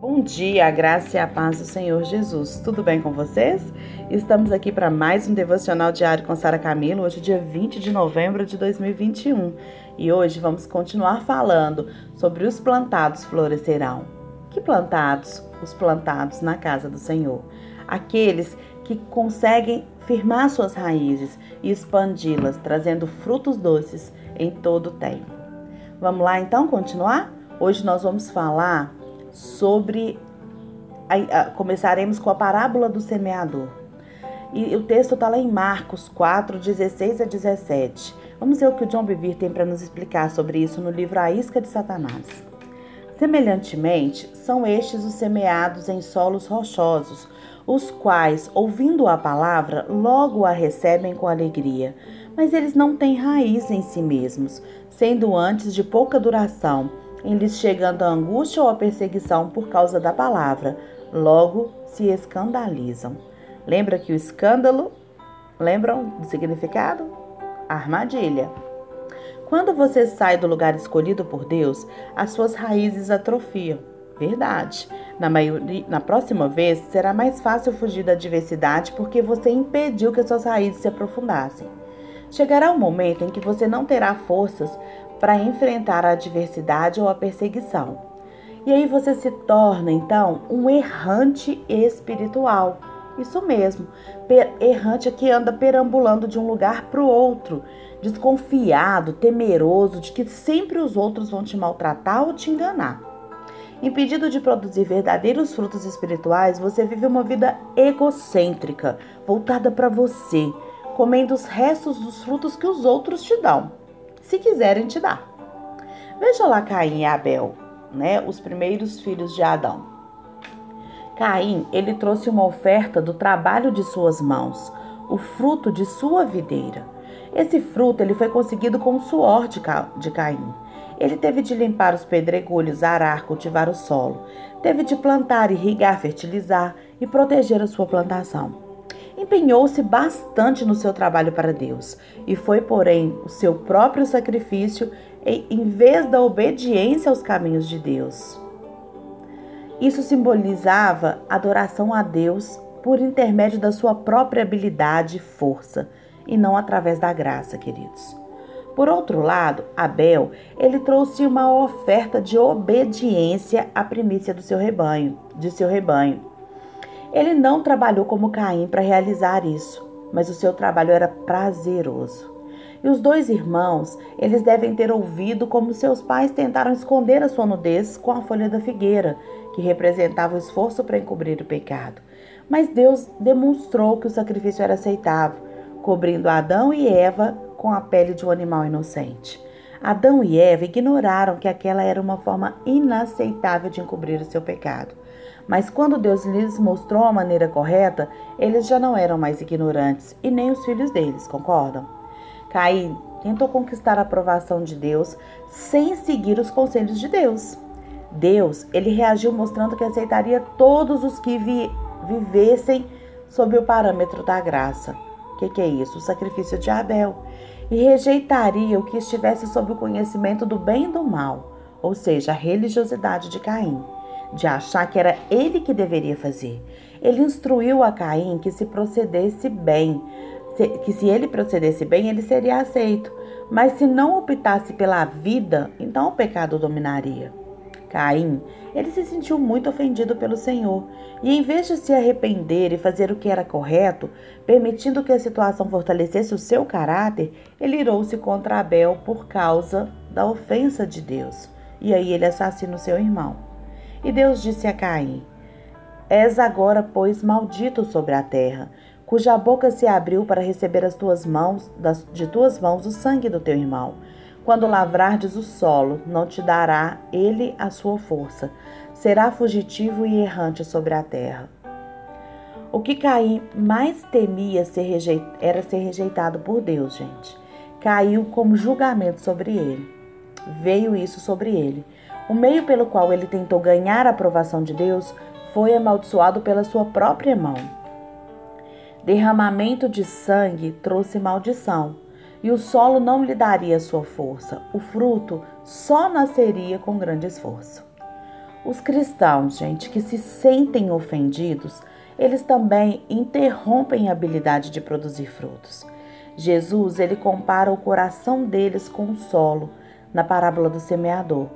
Bom dia, a graça e a paz do Senhor Jesus. Tudo bem com vocês? Estamos aqui para mais um devocional diário com Sara Camilo, hoje dia 20 de novembro de 2021. E hoje vamos continuar falando sobre os plantados florescerão. Que plantados? Os plantados na casa do Senhor. Aqueles que conseguem firmar suas raízes e expandi-las, trazendo frutos doces em todo o tempo. Vamos lá então continuar? Hoje nós vamos falar sobre. Começaremos com a parábola do semeador. E o texto está lá em Marcos 4, 16 a 17. Vamos ver o que o John Bevere tem para nos explicar sobre isso no livro A Isca de Satanás. Semelhantemente, são estes os semeados em solos rochosos, os quais, ouvindo a palavra, logo a recebem com alegria, mas eles não têm raiz em si mesmos, sendo antes de pouca duração em lhes chegando a angústia ou a perseguição por causa da palavra, logo se escandalizam. Lembra que o escândalo, lembram do significado? Armadilha. Quando você sai do lugar escolhido por Deus, as suas raízes atrofiam. Verdade. Na, maioria, na próxima vez, será mais fácil fugir da adversidade porque você impediu que as suas raízes se aprofundassem. Chegará um momento em que você não terá forças para enfrentar a adversidade ou a perseguição. E aí você se torna então um errante espiritual. Isso mesmo, errante que anda perambulando de um lugar para o outro, desconfiado, temeroso de que sempre os outros vão te maltratar ou te enganar. Impedido de produzir verdadeiros frutos espirituais, você vive uma vida egocêntrica, voltada para você, comendo os restos dos frutos que os outros te dão se quiserem te dar. Veja lá Caim e Abel, né, os primeiros filhos de Adão. Caim, ele trouxe uma oferta do trabalho de suas mãos, o fruto de sua videira. Esse fruto ele foi conseguido com o suor de, de Caim. Ele teve de limpar os pedregulhos, arar, cultivar o solo. Teve de plantar, irrigar, fertilizar e proteger a sua plantação empenhou-se bastante no seu trabalho para Deus e foi, porém, o seu próprio sacrifício em vez da obediência aos caminhos de Deus. Isso simbolizava adoração a Deus por intermédio da sua própria habilidade e força, e não através da graça, queridos. Por outro lado, Abel, ele trouxe uma oferta de obediência à primícia do seu rebanho, de seu rebanho. Ele não trabalhou como Caim para realizar isso, mas o seu trabalho era prazeroso. E os dois irmãos, eles devem ter ouvido como seus pais tentaram esconder a sua nudez com a folha da figueira, que representava o esforço para encobrir o pecado. Mas Deus demonstrou que o sacrifício era aceitável, cobrindo Adão e Eva com a pele de um animal inocente. Adão e Eva ignoraram que aquela era uma forma inaceitável de encobrir o seu pecado. Mas quando Deus lhes mostrou a maneira correta, eles já não eram mais ignorantes e nem os filhos deles, concordam? Caim tentou conquistar a aprovação de Deus sem seguir os conselhos de Deus. Deus, ele reagiu mostrando que aceitaria todos os que vi, vivessem sob o parâmetro da graça. O que, que é isso? O sacrifício de Abel. E rejeitaria o que estivesse sob o conhecimento do bem e do mal, ou seja, a religiosidade de Caim de achar que era ele que deveria fazer. Ele instruiu a Caim que se procedesse bem, que se ele procedesse bem, ele seria aceito. Mas se não optasse pela vida, então o pecado dominaria. Caim, ele se sentiu muito ofendido pelo Senhor e, em vez de se arrepender e fazer o que era correto, permitindo que a situação fortalecesse o seu caráter, ele irou-se contra Abel por causa da ofensa de Deus. E aí ele assassina o seu irmão. E Deus disse a Caim: És agora, pois, maldito sobre a terra, cuja boca se abriu para receber as tuas mãos, das, de tuas mãos o sangue do teu irmão. Quando lavrardes o solo, não te dará ele a sua força. Será fugitivo e errante sobre a terra. O que Caim mais temia ser rejeit... era ser rejeitado por Deus, gente. Caiu como julgamento sobre ele. Veio isso sobre ele. O meio pelo qual ele tentou ganhar a aprovação de Deus foi amaldiçoado pela sua própria mão. Derramamento de sangue trouxe maldição, e o solo não lhe daria sua força. O fruto só nasceria com grande esforço. Os cristãos, gente, que se sentem ofendidos, eles também interrompem a habilidade de produzir frutos. Jesus, ele compara o coração deles com o solo, na parábola do semeador.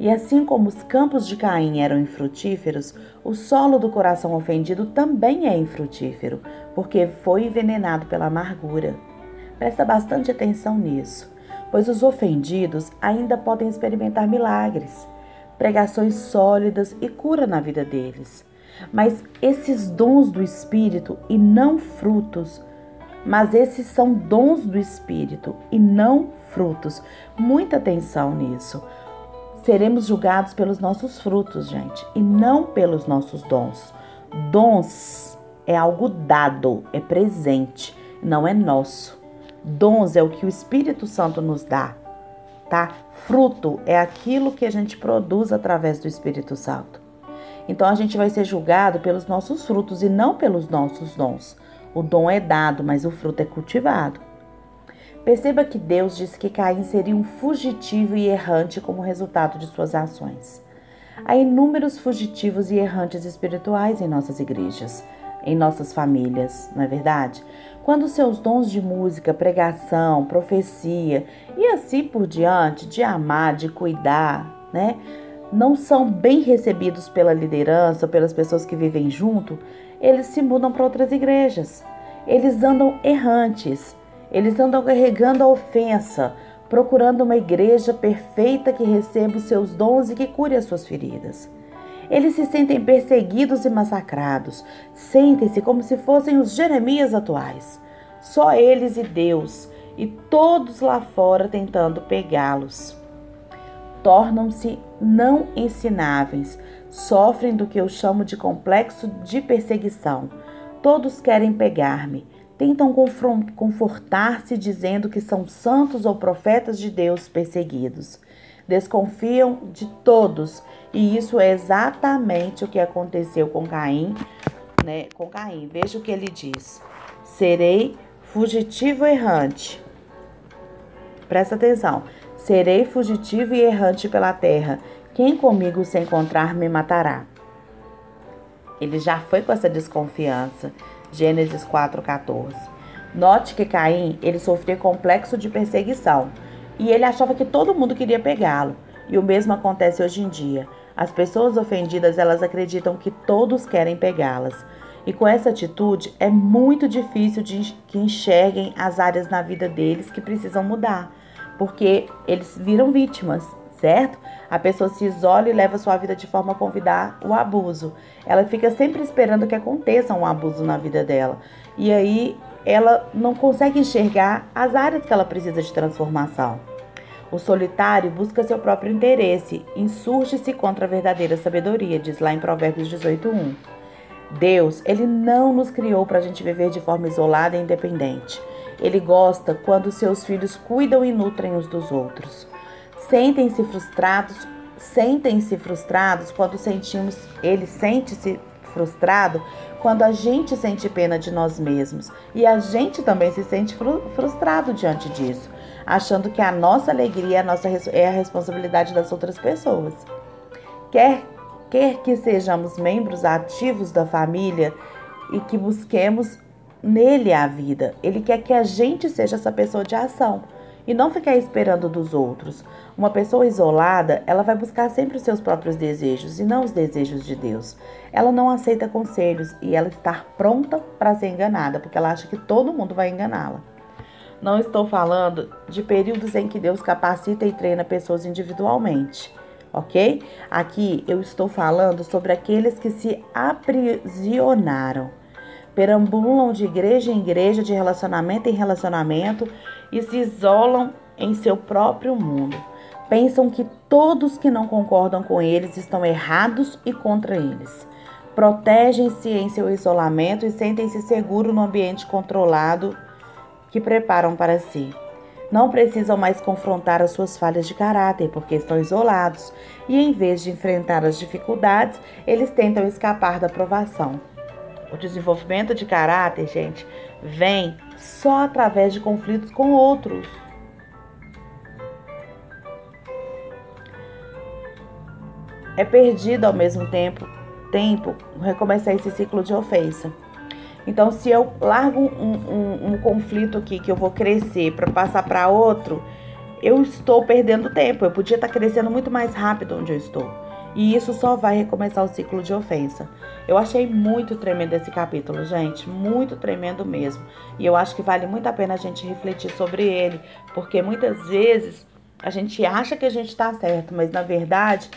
E assim como os campos de Caim eram infrutíferos, o solo do coração ofendido também é infrutífero, porque foi envenenado pela amargura. Presta bastante atenção nisso, pois os ofendidos ainda podem experimentar milagres, pregações sólidas e cura na vida deles. Mas esses dons do Espírito e não frutos, mas esses são dons do Espírito e não frutos. Muita atenção nisso. Seremos julgados pelos nossos frutos, gente, e não pelos nossos dons. Dons é algo dado, é presente, não é nosso. Dons é o que o Espírito Santo nos dá, tá? Fruto é aquilo que a gente produz através do Espírito Santo. Então a gente vai ser julgado pelos nossos frutos e não pelos nossos dons. O dom é dado, mas o fruto é cultivado. Perceba que Deus disse que Caim seria um fugitivo e errante como resultado de suas ações. Há inúmeros fugitivos e errantes espirituais em nossas igrejas, em nossas famílias, não é verdade? Quando seus dons de música, pregação, profecia e assim por diante, de amar, de cuidar, né? não são bem recebidos pela liderança, pelas pessoas que vivem junto, eles se mudam para outras igrejas. Eles andam errantes, eles andam carregando a ofensa, procurando uma igreja perfeita que receba os seus dons e que cure as suas feridas. Eles se sentem perseguidos e massacrados, sentem-se como se fossem os Jeremias atuais. Só eles e Deus, e todos lá fora tentando pegá-los tornam-se não ensináveis, sofrem do que eu chamo de complexo de perseguição. Todos querem pegar-me, tentam confortar-se dizendo que são santos ou profetas de Deus perseguidos. Desconfiam de todos, e isso é exatamente o que aconteceu com Caim, né? Com Caim. Veja o que ele diz: Serei fugitivo errante. Presta atenção. Serei fugitivo e errante pela terra. Quem comigo se encontrar me matará. Ele já foi com essa desconfiança. Gênesis 4:14. Note que Caim, ele sofria complexo de perseguição, e ele achava que todo mundo queria pegá-lo. E o mesmo acontece hoje em dia. As pessoas ofendidas, elas acreditam que todos querem pegá-las. E com essa atitude é muito difícil de que enxerguem as áreas na vida deles que precisam mudar porque eles viram vítimas, certo? A pessoa se isola e leva sua vida de forma a convidar o abuso. Ela fica sempre esperando que aconteça um abuso na vida dela. E aí ela não consegue enxergar as áreas que ela precisa de transformação. O solitário busca seu próprio interesse, insurge-se contra a verdadeira sabedoria, diz lá em Provérbios 18:1. Deus, ele não nos criou para a gente viver de forma isolada e independente. Ele gosta quando seus filhos cuidam e nutrem uns dos outros. Sentem-se frustrados, sentem-se frustrados quando sentimos, ele sente-se frustrado quando a gente sente pena de nós mesmos e a gente também se sente frustrado diante disso, achando que a nossa alegria a, nossa, é a responsabilidade das outras pessoas. Quer, quer que sejamos membros ativos da família e que busquemos nele a vida. Ele quer que a gente seja essa pessoa de ação e não ficar esperando dos outros. Uma pessoa isolada, ela vai buscar sempre os seus próprios desejos e não os desejos de Deus. Ela não aceita conselhos e ela está pronta para ser enganada, porque ela acha que todo mundo vai enganá-la. Não estou falando de períodos em que Deus capacita e treina pessoas individualmente, ok? Aqui eu estou falando sobre aqueles que se aprisionaram perambulam de igreja em igreja, de relacionamento em relacionamento e se isolam em seu próprio mundo. Pensam que todos que não concordam com eles estão errados e contra eles. Protegem-se em seu isolamento e sentem-se seguros no ambiente controlado que preparam para si. Não precisam mais confrontar as suas falhas de caráter porque estão isolados e, em vez de enfrentar as dificuldades, eles tentam escapar da provação. O desenvolvimento de caráter, gente, vem só através de conflitos com outros. é perdido ao mesmo tempo, tempo recomeçar esse ciclo de ofensa. Então, se eu largo um, um, um conflito aqui que eu vou crescer para passar para outro, eu estou perdendo tempo. Eu podia estar crescendo muito mais rápido onde eu estou. E isso só vai recomeçar o ciclo de ofensa. Eu achei muito tremendo esse capítulo, gente, muito tremendo mesmo. E eu acho que vale muito a pena a gente refletir sobre ele, porque muitas vezes a gente acha que a gente está certo, mas na verdade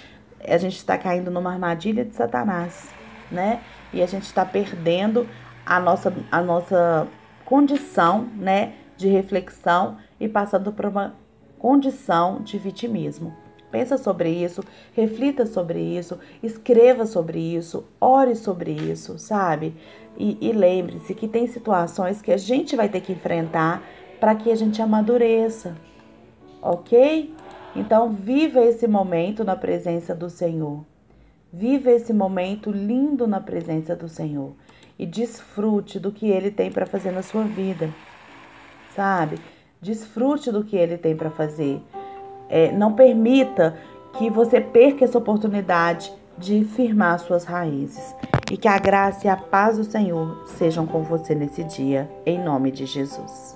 a gente está caindo numa armadilha de Satanás, né? E a gente está perdendo a nossa, a nossa condição né, de reflexão e passando por uma condição de vitimismo. Pensa sobre isso, reflita sobre isso, escreva sobre isso, ore sobre isso, sabe? E, e lembre-se que tem situações que a gente vai ter que enfrentar para que a gente amadureça, ok? Então, viva esse momento na presença do Senhor. Viva esse momento lindo na presença do Senhor e desfrute do que ele tem para fazer na sua vida, sabe? Desfrute do que ele tem para fazer. É, não permita que você perca essa oportunidade de firmar suas raízes. E que a graça e a paz do Senhor sejam com você nesse dia, em nome de Jesus.